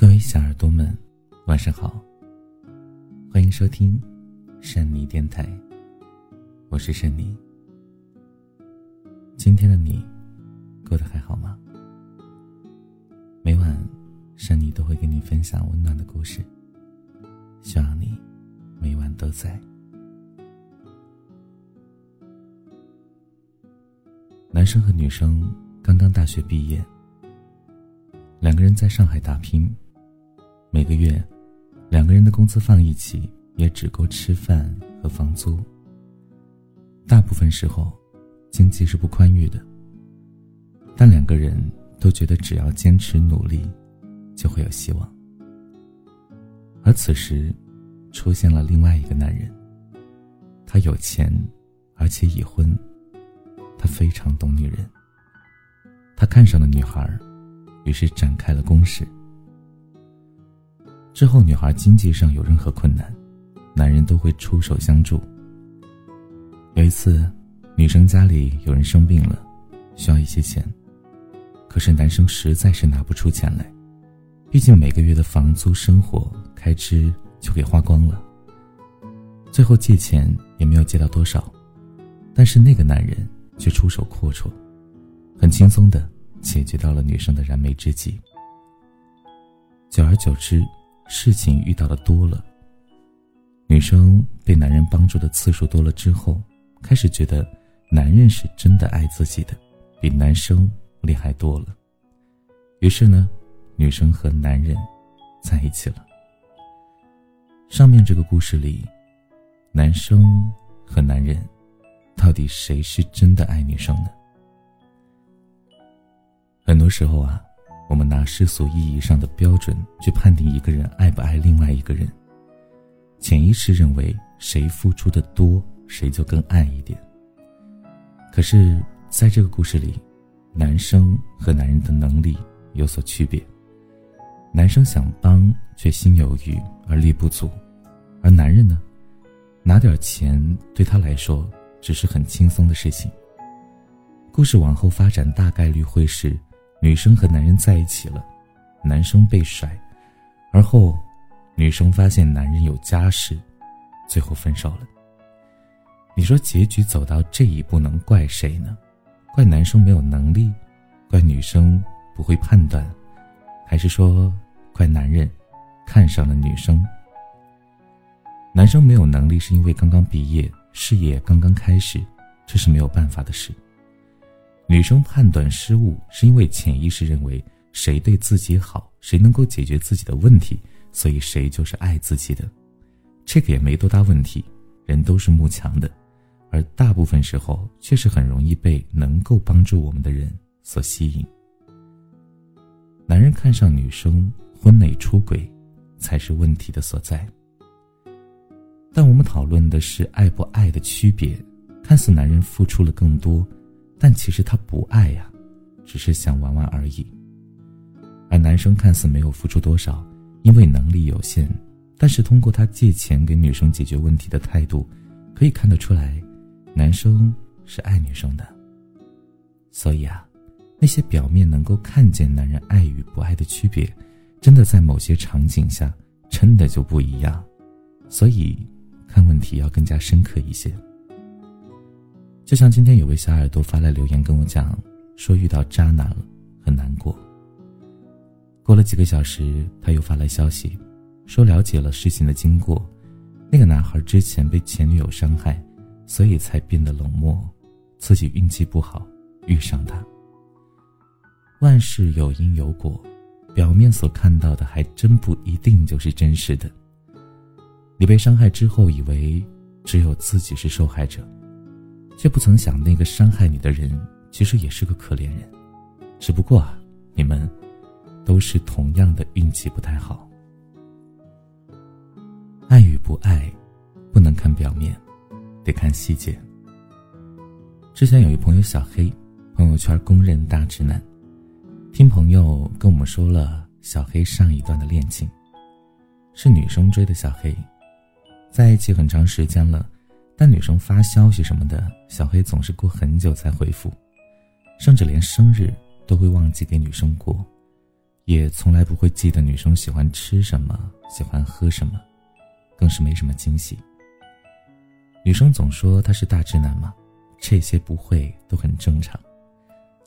各位小耳朵们，晚上好。欢迎收听珊妮电台，我是珊妮。今天的你过得还好吗？每晚珊妮都会给你分享温暖的故事，希望你每晚都在。男生和女生刚刚大学毕业，两个人在上海打拼。每个月，两个人的工资放一起，也只够吃饭和房租。大部分时候，经济是不宽裕的。但两个人都觉得，只要坚持努力，就会有希望。而此时，出现了另外一个男人。他有钱，而且已婚。他非常懂女人。他看上了女孩，于是展开了攻势。之后，女孩经济上有任何困难，男人都会出手相助。有一次，女生家里有人生病了，需要一些钱，可是男生实在是拿不出钱来，毕竟每个月的房租、生活开支就给花光了。最后借钱也没有借到多少，但是那个男人却出手阔绰，很轻松的解决到了女生的燃眉之急。久而久之。事情遇到的多了，女生被男人帮助的次数多了之后，开始觉得男人是真的爱自己的，比男生厉害多了。于是呢，女生和男人在一起了。上面这个故事里，男生和男人到底谁是真的爱女生呢？很多时候啊。我们拿世俗意义上的标准去判定一个人爱不爱另外一个人，潜意识认为谁付出的多，谁就更爱一点。可是，在这个故事里，男生和男人的能力有所区别。男生想帮，却心有余而力不足；而男人呢，拿点钱对他来说只是很轻松的事情。故事往后发展，大概率会是。女生和男人在一起了，男生被甩，而后，女生发现男人有家室，最后分手了。你说结局走到这一步，能怪谁呢？怪男生没有能力，怪女生不会判断，还是说怪男人看上了女生？男生没有能力是因为刚刚毕业，事业刚刚开始，这是没有办法的事。女生判断失误，是因为潜意识认为谁对自己好，谁能够解决自己的问题，所以谁就是爱自己的。这个也没多大问题，人都是慕强的，而大部分时候确实很容易被能够帮助我们的人所吸引。男人看上女生，婚内出轨，才是问题的所在。但我们讨论的是爱不爱的区别，看似男人付出了更多。但其实他不爱呀，只是想玩玩而已。而男生看似没有付出多少，因为能力有限，但是通过他借钱给女生解决问题的态度，可以看得出来，男生是爱女生的。所以啊，那些表面能够看见男人爱与不爱的区别，真的在某些场景下真的就不一样。所以，看问题要更加深刻一些。就像今天有位小耳朵发来留言跟我讲，说遇到渣男了，很难过。过了几个小时，他又发来消息，说了解了事情的经过，那个男孩之前被前女友伤害，所以才变得冷漠，自己运气不好遇上他。万事有因有果，表面所看到的还真不一定就是真实的。你被伤害之后，以为只有自己是受害者。却不曾想，那个伤害你的人其实也是个可怜人，只不过啊，你们都是同样的运气不太好。爱与不爱，不能看表面，得看细节。之前有一朋友小黑，朋友圈公认大直男，听朋友跟我们说了小黑上一段的恋情，是女生追的小黑，在一起很长时间了。但女生发消息什么的，小黑总是过很久才回复，甚至连生日都会忘记给女生过，也从来不会记得女生喜欢吃什么，喜欢喝什么，更是没什么惊喜。女生总说她是大直男嘛，这些不会都很正常。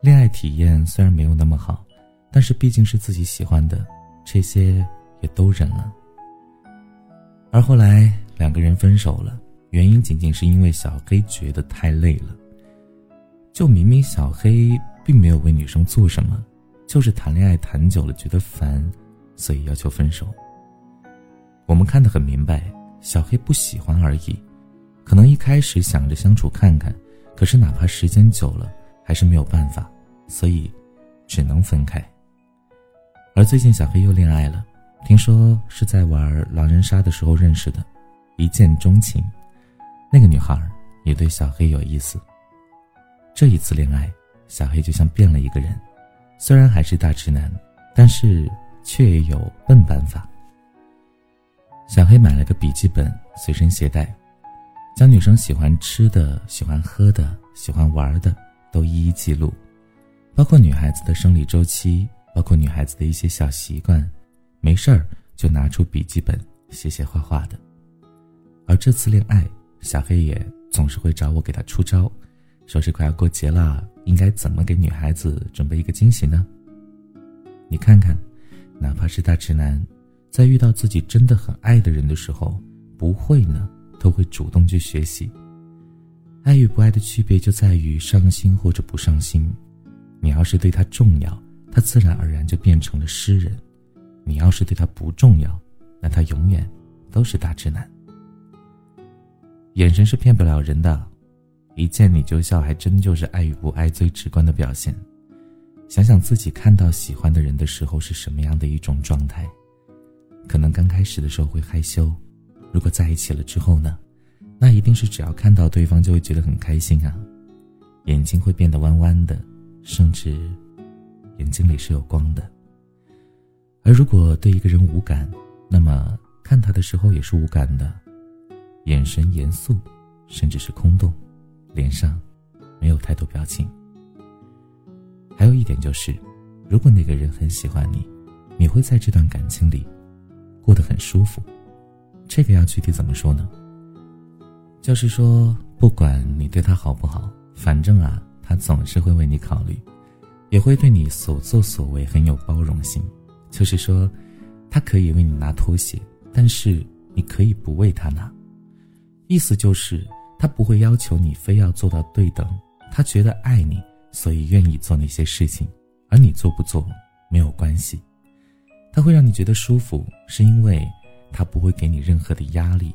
恋爱体验虽然没有那么好，但是毕竟是自己喜欢的，这些也都忍了。而后来两个人分手了，原因仅仅是因为小黑觉得太累了。就明明小黑并没有为女生做什么。就是谈恋爱谈久了觉得烦，所以要求分手。我们看得很明白，小黑不喜欢而已，可能一开始想着相处看看，可是哪怕时间久了还是没有办法，所以只能分开。而最近小黑又恋爱了，听说是在玩狼人杀的时候认识的，一见钟情。那个女孩也对小黑有意思。这一次恋爱，小黑就像变了一个人。虽然还是大直男，但是却也有笨办法。小黑买了个笔记本随身携带，将女生喜欢吃的、喜欢喝的、喜欢玩的都一一记录，包括女孩子的生理周期，包括女孩子的一些小习惯，没事儿就拿出笔记本写写画画的。而这次恋爱，小黑也总是会找我给他出招。说是快要过节了，应该怎么给女孩子准备一个惊喜呢？你看看，哪怕是大直男，在遇到自己真的很爱的人的时候，不会呢，都会主动去学习。爱与不爱的区别就在于上心或者不上心。你要是对他重要，他自然而然就变成了诗人；你要是对他不重要，那他永远都是大直男。眼神是骗不了人的。一见你就笑，还真就是爱与不爱最直观的表现。想想自己看到喜欢的人的时候是什么样的一种状态，可能刚开始的时候会害羞，如果在一起了之后呢，那一定是只要看到对方就会觉得很开心啊，眼睛会变得弯弯的，甚至眼睛里是有光的。而如果对一个人无感，那么看他的时候也是无感的，眼神严肃，甚至是空洞。脸上没有太多表情。还有一点就是，如果那个人很喜欢你，你会在这段感情里过得很舒服。这个要具体怎么说呢？就是说，不管你对他好不好，反正啊，他总是会为你考虑，也会对你所作所为很有包容性。就是说，他可以为你拿拖鞋，但是你可以不为他拿。意思就是。他不会要求你非要做到对等，他觉得爱你，所以愿意做那些事情，而你做不做没有关系。他会让你觉得舒服，是因为他不会给你任何的压力。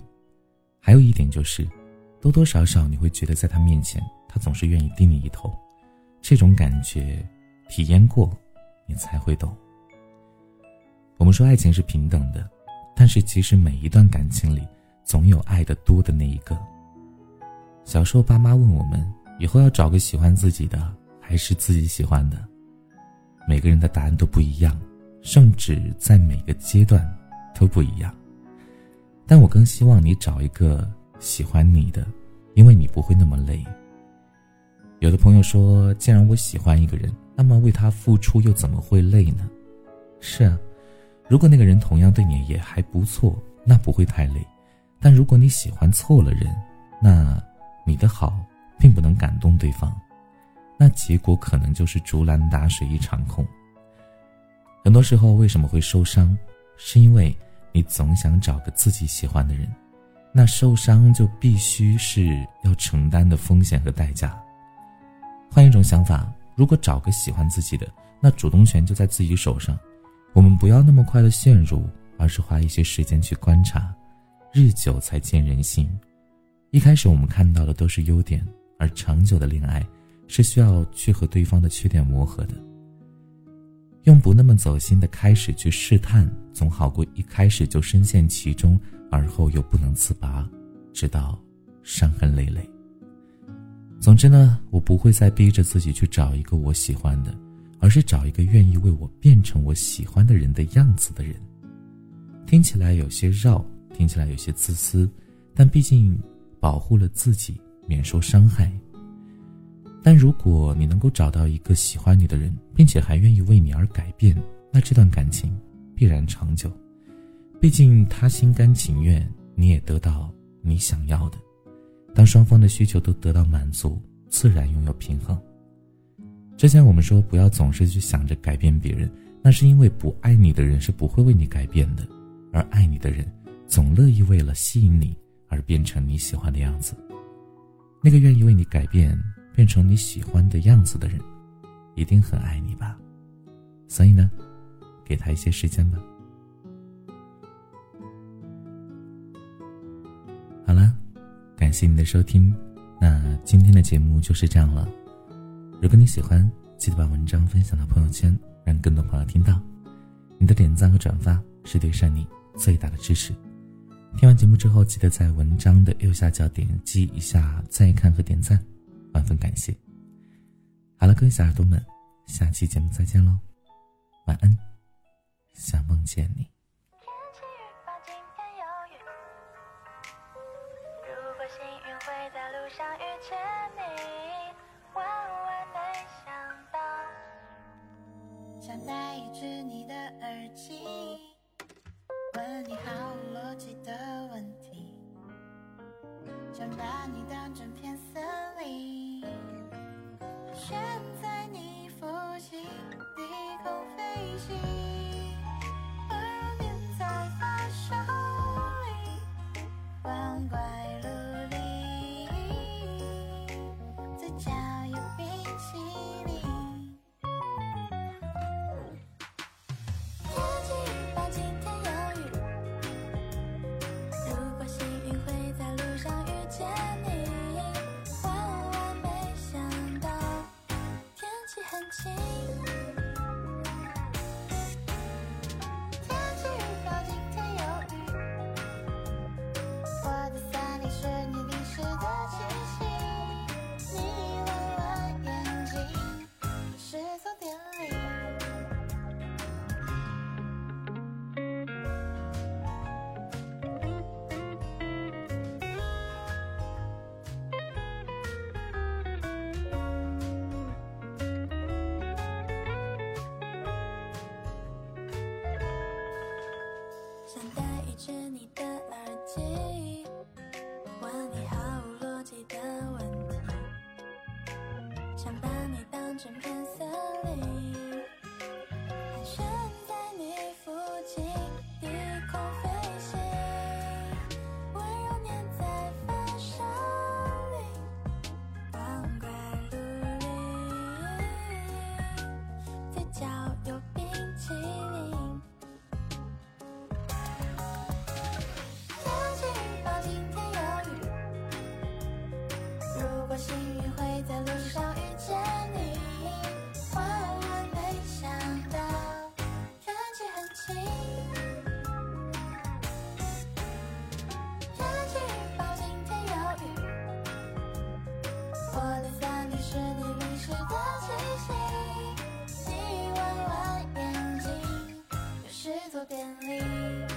还有一点就是，多多少少你会觉得在他面前，他总是愿意低你一头，这种感觉，体验过，你才会懂。我们说爱情是平等的，但是其实每一段感情里，总有爱的多的那一个。小时候，爸妈问我们以后要找个喜欢自己的，还是自己喜欢的？每个人的答案都不一样，甚至在每个阶段都不一样。但我更希望你找一个喜欢你的，因为你不会那么累。有的朋友说，既然我喜欢一个人，那么为他付出又怎么会累呢？是啊，如果那个人同样对你也还不错，那不会太累。但如果你喜欢错了人，那……你的好并不能感动对方，那结果可能就是竹篮打水一场空。很多时候为什么会受伤，是因为你总想找个自己喜欢的人，那受伤就必须是要承担的风险和代价。换一种想法，如果找个喜欢自己的，那主动权就在自己手上。我们不要那么快的陷入，而是花一些时间去观察，日久才见人心。一开始我们看到的都是优点，而长久的恋爱是需要去和对方的缺点磨合的。用不那么走心的开始去试探，总好过一开始就深陷其中，而后又不能自拔，直到伤痕累累。总之呢，我不会再逼着自己去找一个我喜欢的，而是找一个愿意为我变成我喜欢的人的样子的人。听起来有些绕，听起来有些自私，但毕竟。保护了自己免受伤害。但如果你能够找到一个喜欢你的人，并且还愿意为你而改变，那这段感情必然长久。毕竟他心甘情愿，你也得到你想要的。当双方的需求都得到满足，自然拥有平衡。之前我们说，不要总是去想着改变别人，那是因为不爱你的人是不会为你改变的，而爱你的人总乐意为了吸引你而变成你喜欢的样子。那个愿意为你改变，变成你喜欢的样子的人，一定很爱你吧？所以呢，给他一些时间吧。好了，感谢你的收听，那今天的节目就是这样了。如果你喜欢，记得把文章分享到朋友圈，让更多朋友听到。你的点赞和转发是对善你最大的支持。听完节目之后，记得在文章的右下角点击一下再看和点赞，万分感谢。好了，各位小耳朵们，下期节目再见喽，晚安，想梦见你。想戴一只你的问题，想把你当整片森林，选择想把你当整片森林，盘旋在你附近低空飞行，温柔黏在发梢里，光怪陆离，嘴角有冰淇淋。天气预报今天有雨，如果幸运会在路上。多便利